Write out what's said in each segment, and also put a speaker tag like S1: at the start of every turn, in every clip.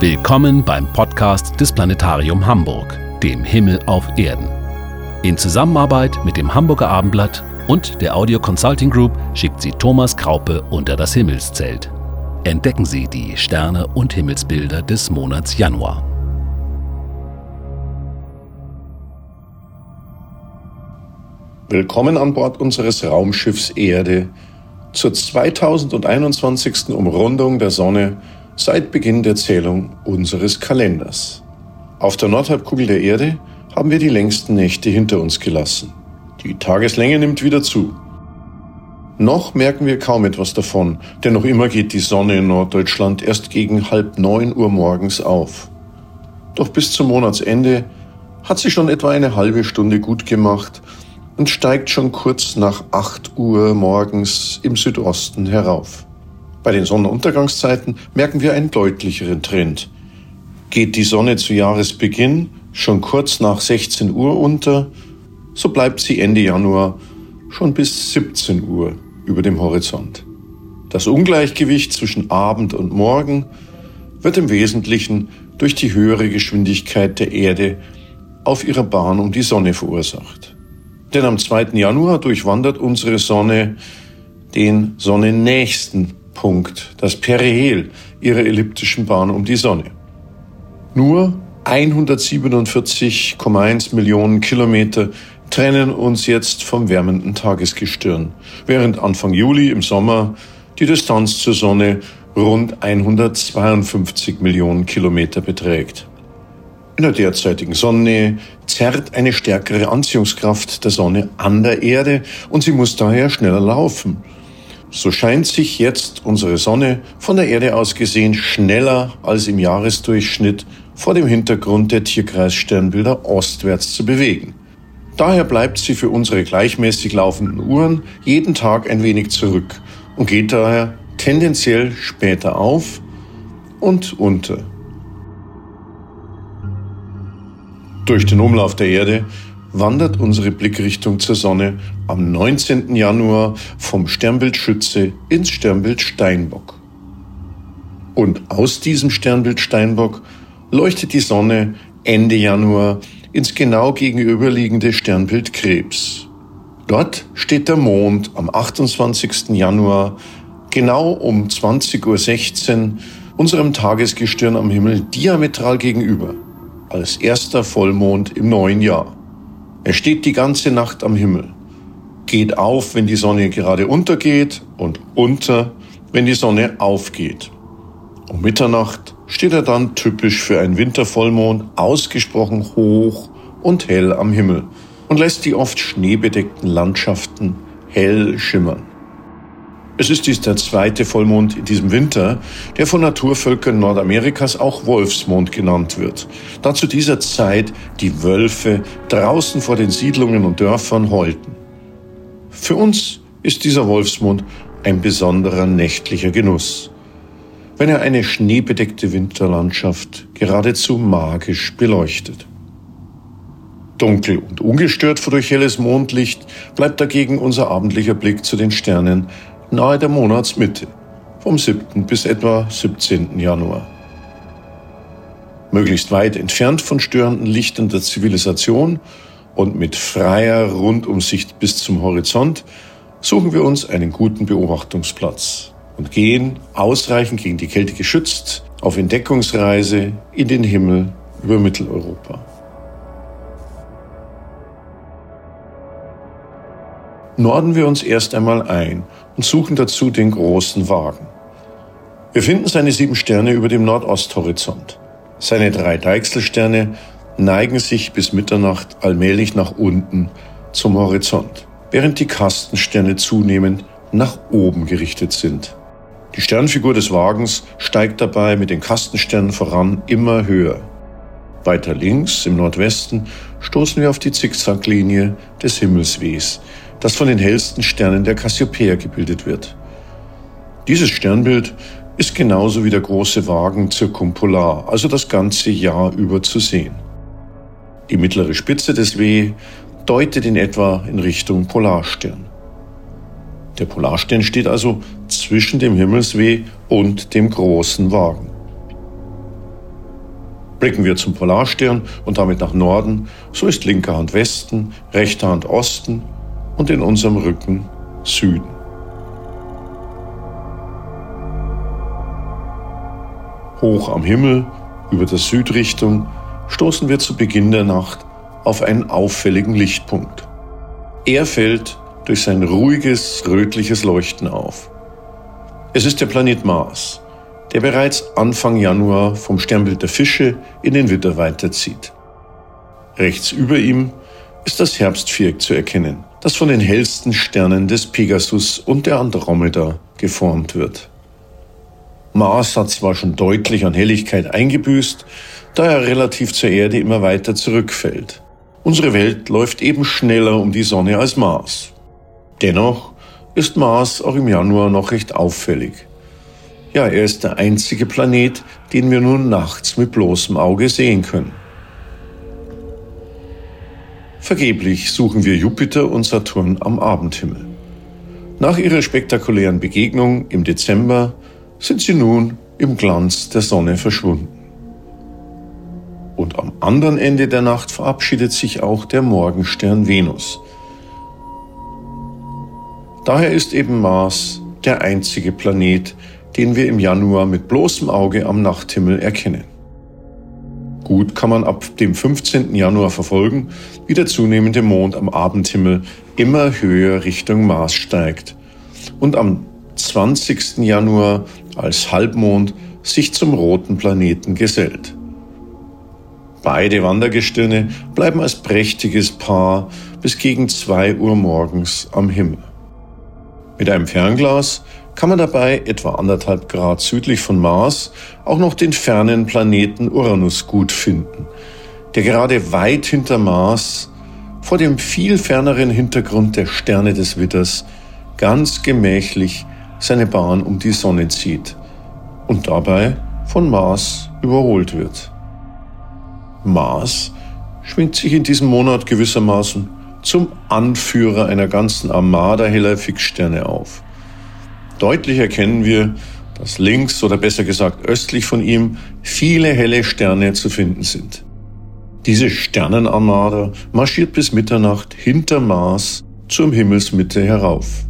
S1: Willkommen beim Podcast des Planetarium Hamburg, dem Himmel auf Erden. In Zusammenarbeit mit dem Hamburger Abendblatt und der Audio Consulting Group schickt sie Thomas Kraupe unter das Himmelszelt. Entdecken Sie die Sterne und Himmelsbilder des Monats Januar.
S2: Willkommen an Bord unseres Raumschiffs Erde zur 2021. Umrundung der Sonne seit Beginn der Zählung unseres Kalenders. Auf der Nordhalbkugel der Erde haben wir die längsten Nächte hinter uns gelassen. Die Tageslänge nimmt wieder zu. Noch merken wir kaum etwas davon, denn noch immer geht die Sonne in Norddeutschland erst gegen halb neun Uhr morgens auf. Doch bis zum Monatsende hat sie schon etwa eine halbe Stunde gut gemacht und steigt schon kurz nach acht Uhr morgens im Südosten herauf. Bei den Sonnenuntergangszeiten merken wir einen deutlicheren Trend. Geht die Sonne zu Jahresbeginn schon kurz nach 16 Uhr unter, so bleibt sie Ende Januar schon bis 17 Uhr über dem Horizont. Das Ungleichgewicht zwischen Abend und Morgen wird im Wesentlichen durch die höhere Geschwindigkeit der Erde auf ihrer Bahn um die Sonne verursacht. Denn am 2. Januar durchwandert unsere Sonne den sonnennächsten Punkt, das Perihel ihrer elliptischen Bahn um die Sonne. Nur 147,1 Millionen Kilometer trennen uns jetzt vom wärmenden Tagesgestirn, während Anfang Juli im Sommer die Distanz zur Sonne rund 152 Millionen Kilometer beträgt. In der derzeitigen Sonnennähe zerrt eine stärkere Anziehungskraft der Sonne an der Erde und sie muss daher schneller laufen. So scheint sich jetzt unsere Sonne von der Erde aus gesehen schneller als im Jahresdurchschnitt vor dem Hintergrund der Tierkreissternbilder ostwärts zu bewegen. Daher bleibt sie für unsere gleichmäßig laufenden Uhren jeden Tag ein wenig zurück und geht daher tendenziell später auf und unter. Durch den Umlauf der Erde wandert unsere Blickrichtung zur Sonne am 19. Januar vom Sternbild Schütze ins Sternbild Steinbock. Und aus diesem Sternbild Steinbock leuchtet die Sonne Ende Januar ins genau gegenüberliegende Sternbild Krebs. Dort steht der Mond am 28. Januar genau um 20.16 Uhr unserem Tagesgestirn am Himmel diametral gegenüber, als erster Vollmond im neuen Jahr. Er steht die ganze Nacht am Himmel, geht auf, wenn die Sonne gerade untergeht und unter, wenn die Sonne aufgeht. Um Mitternacht steht er dann typisch für einen Wintervollmond ausgesprochen hoch und hell am Himmel und lässt die oft schneebedeckten Landschaften hell schimmern. Es ist dies der zweite Vollmond in diesem Winter, der von Naturvölkern Nordamerikas auch Wolfsmond genannt wird, da zu dieser Zeit die Wölfe draußen vor den Siedlungen und Dörfern heulten. Für uns ist dieser Wolfsmond ein besonderer nächtlicher Genuss, wenn er eine schneebedeckte Winterlandschaft geradezu magisch beleuchtet. Dunkel und ungestört durch helles Mondlicht bleibt dagegen unser abendlicher Blick zu den Sternen nahe der Monatsmitte, vom 7. bis etwa 17. Januar. Möglichst weit entfernt von störenden Lichtern der Zivilisation und mit freier Rundumsicht bis zum Horizont suchen wir uns einen guten Beobachtungsplatz und gehen, ausreichend gegen die Kälte geschützt, auf Entdeckungsreise in den Himmel über Mitteleuropa. norden wir uns erst einmal ein und suchen dazu den großen Wagen. Wir finden seine sieben Sterne über dem Nordosthorizont. Seine drei Deichselsterne neigen sich bis Mitternacht allmählich nach unten zum Horizont, während die Kastensterne zunehmend nach oben gerichtet sind. Die Sternfigur des Wagens steigt dabei mit den Kastensternen voran immer höher. Weiter links im Nordwesten stoßen wir auf die Zickzacklinie des Himmelswehs, das von den hellsten Sternen der Cassiopeia gebildet wird. Dieses Sternbild ist genauso wie der große Wagen zirkumpolar, also das ganze Jahr über zu sehen. Die mittlere Spitze des W deutet in etwa in Richtung Polarstern. Der Polarstern steht also zwischen dem Himmelsweh und dem großen Wagen. Blicken wir zum Polarstern und damit nach Norden, so ist linker Hand Westen, rechter Hand Osten und in unserem Rücken Süden. Hoch am Himmel, über der Südrichtung, stoßen wir zu Beginn der Nacht auf einen auffälligen Lichtpunkt. Er fällt durch sein ruhiges, rötliches Leuchten auf. Es ist der Planet Mars, der bereits Anfang Januar vom Sternbild der Fische in den Witter weiterzieht. Rechts über ihm ist das Herbstviereck zu erkennen, das von den hellsten Sternen des Pegasus und der Andromeda geformt wird. Mars hat zwar schon deutlich an Helligkeit eingebüßt, da er relativ zur Erde immer weiter zurückfällt. Unsere Welt läuft eben schneller um die Sonne als Mars. Dennoch ist Mars auch im Januar noch recht auffällig. Ja, er ist der einzige Planet, den wir nun nachts mit bloßem Auge sehen können. Vergeblich suchen wir Jupiter und Saturn am Abendhimmel. Nach ihrer spektakulären Begegnung im Dezember sind sie nun im Glanz der Sonne verschwunden. Und am anderen Ende der Nacht verabschiedet sich auch der Morgenstern Venus. Daher ist eben Mars der einzige Planet, den wir im Januar mit bloßem Auge am Nachthimmel erkennen. Gut kann man ab dem 15. Januar verfolgen, wie der zunehmende Mond am Abendhimmel immer höher Richtung Mars steigt und am 20. Januar als Halbmond sich zum roten Planeten gesellt. Beide Wandergestirne bleiben als prächtiges Paar bis gegen 2 Uhr morgens am Himmel. Mit einem Fernglas kann man dabei etwa anderthalb Grad südlich von Mars auch noch den fernen Planeten Uranus gut finden, der gerade weit hinter Mars vor dem viel ferneren Hintergrund der Sterne des Witters ganz gemächlich seine Bahn um die Sonne zieht und dabei von Mars überholt wird. Mars schwingt sich in diesem Monat gewissermaßen zum Anführer einer ganzen Armada heller Fixsterne auf. Deutlich erkennen wir, dass links oder besser gesagt östlich von ihm viele helle Sterne zu finden sind. Diese Sternenarmada marschiert bis Mitternacht hinter Mars zur Himmelsmitte herauf.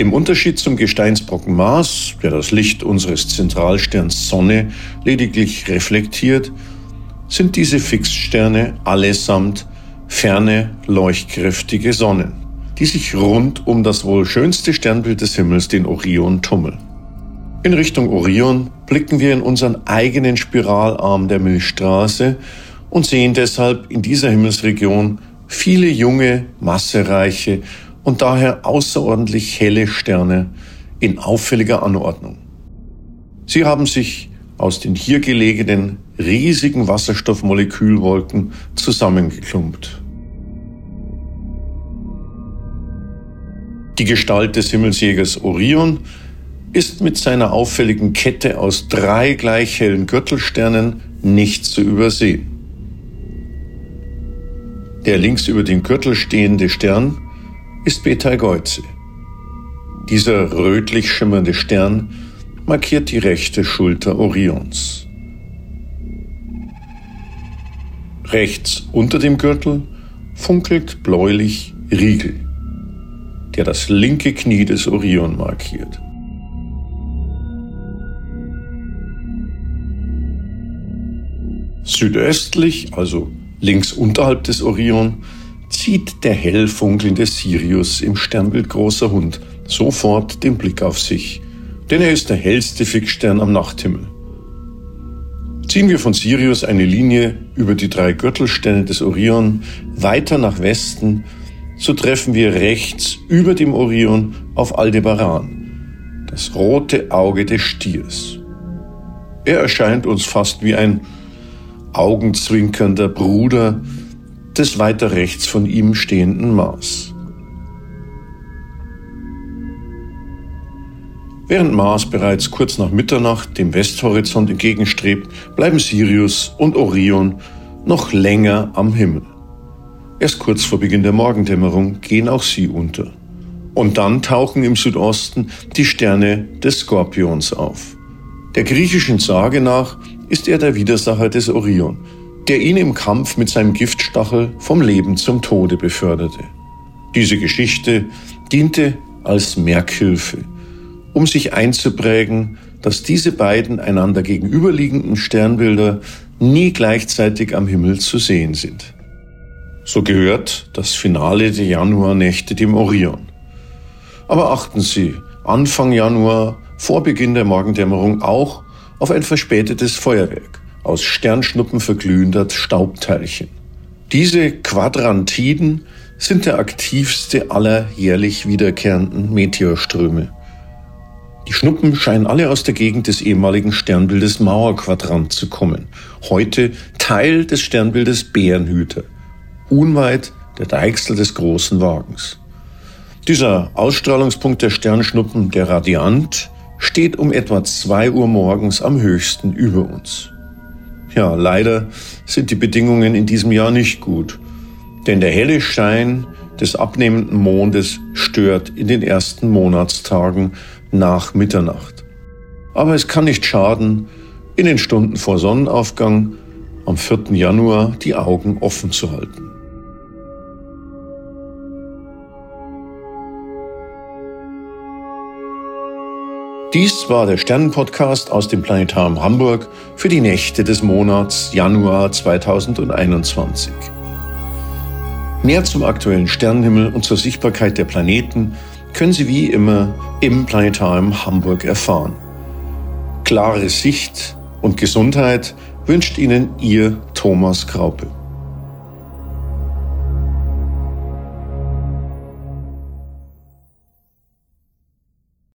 S2: Im Unterschied zum Gesteinsbrocken Mars, der das Licht unseres Zentralsterns Sonne lediglich reflektiert, sind diese Fixsterne allesamt ferne, leuchtkräftige Sonnen, die sich rund um das wohl schönste Sternbild des Himmels, den Orion, tummeln. In Richtung Orion blicken wir in unseren eigenen Spiralarm der Milchstraße und sehen deshalb in dieser Himmelsregion viele junge, massereiche und daher außerordentlich helle Sterne in auffälliger Anordnung. Sie haben sich aus den hier gelegenen riesigen Wasserstoffmolekülwolken zusammengeklumpt. Die Gestalt des Himmelsjägers Orion ist mit seiner auffälligen Kette aus drei gleich hellen Gürtelsternen nicht zu übersehen. Der links über den Gürtel stehende Stern ist Betelgeuse. Dieser rötlich schimmernde Stern markiert die rechte Schulter Orions. Rechts unter dem Gürtel funkelt bläulich Riegel, der das linke Knie des Orion markiert. Südöstlich, also links unterhalb des Orion, zieht der hell funkelnde Sirius im Sternbild Großer Hund sofort den Blick auf sich, denn er ist der hellste Fixstern am Nachthimmel. Ziehen wir von Sirius eine Linie über die drei Gürtelsterne des Orion weiter nach Westen, so treffen wir rechts über dem Orion auf Aldebaran, das rote Auge des Stiers. Er erscheint uns fast wie ein augenzwinkernder Bruder des weiter rechts von ihm stehenden Mars. Während Mars bereits kurz nach Mitternacht dem Westhorizont entgegenstrebt, bleiben Sirius und Orion noch länger am Himmel. Erst kurz vor Beginn der Morgendämmerung gehen auch sie unter. Und dann tauchen im Südosten die Sterne des Skorpions auf. Der griechischen Sage nach ist er der Widersacher des Orion, der ihn im Kampf mit seinem Giftstachel vom Leben zum Tode beförderte. Diese Geschichte diente als Merkhilfe, um sich einzuprägen, dass diese beiden einander gegenüberliegenden Sternbilder nie gleichzeitig am Himmel zu sehen sind. So gehört das Finale der Januarnächte dem Orion. Aber achten Sie, Anfang Januar, vor Beginn der Morgendämmerung auch auf ein verspätetes Feuerwerk aus Sternschnuppen verglühender Staubteilchen. Diese Quadrantiden sind der aktivste aller jährlich wiederkehrenden Meteorströme. Die Schnuppen scheinen alle aus der Gegend des ehemaligen Sternbildes Mauerquadrant zu kommen, heute Teil des Sternbildes Bärenhüter, unweit der Deichsel des großen Wagens. Dieser Ausstrahlungspunkt der Sternschnuppen, der Radiant, steht um etwa zwei Uhr morgens am höchsten über uns. Ja, leider sind die Bedingungen in diesem Jahr nicht gut, denn der helle Schein des abnehmenden Mondes stört in den ersten Monatstagen nach Mitternacht. Aber es kann nicht schaden, in den Stunden vor Sonnenaufgang am 4. Januar die Augen offen zu halten. Dies war der Sternenpodcast aus dem Planetarium Hamburg für die Nächte des Monats Januar 2021. Mehr zum aktuellen Sternenhimmel und zur Sichtbarkeit der Planeten können Sie wie immer im Planetarium Hamburg erfahren. Klare Sicht und Gesundheit wünscht Ihnen Ihr Thomas Kraupe.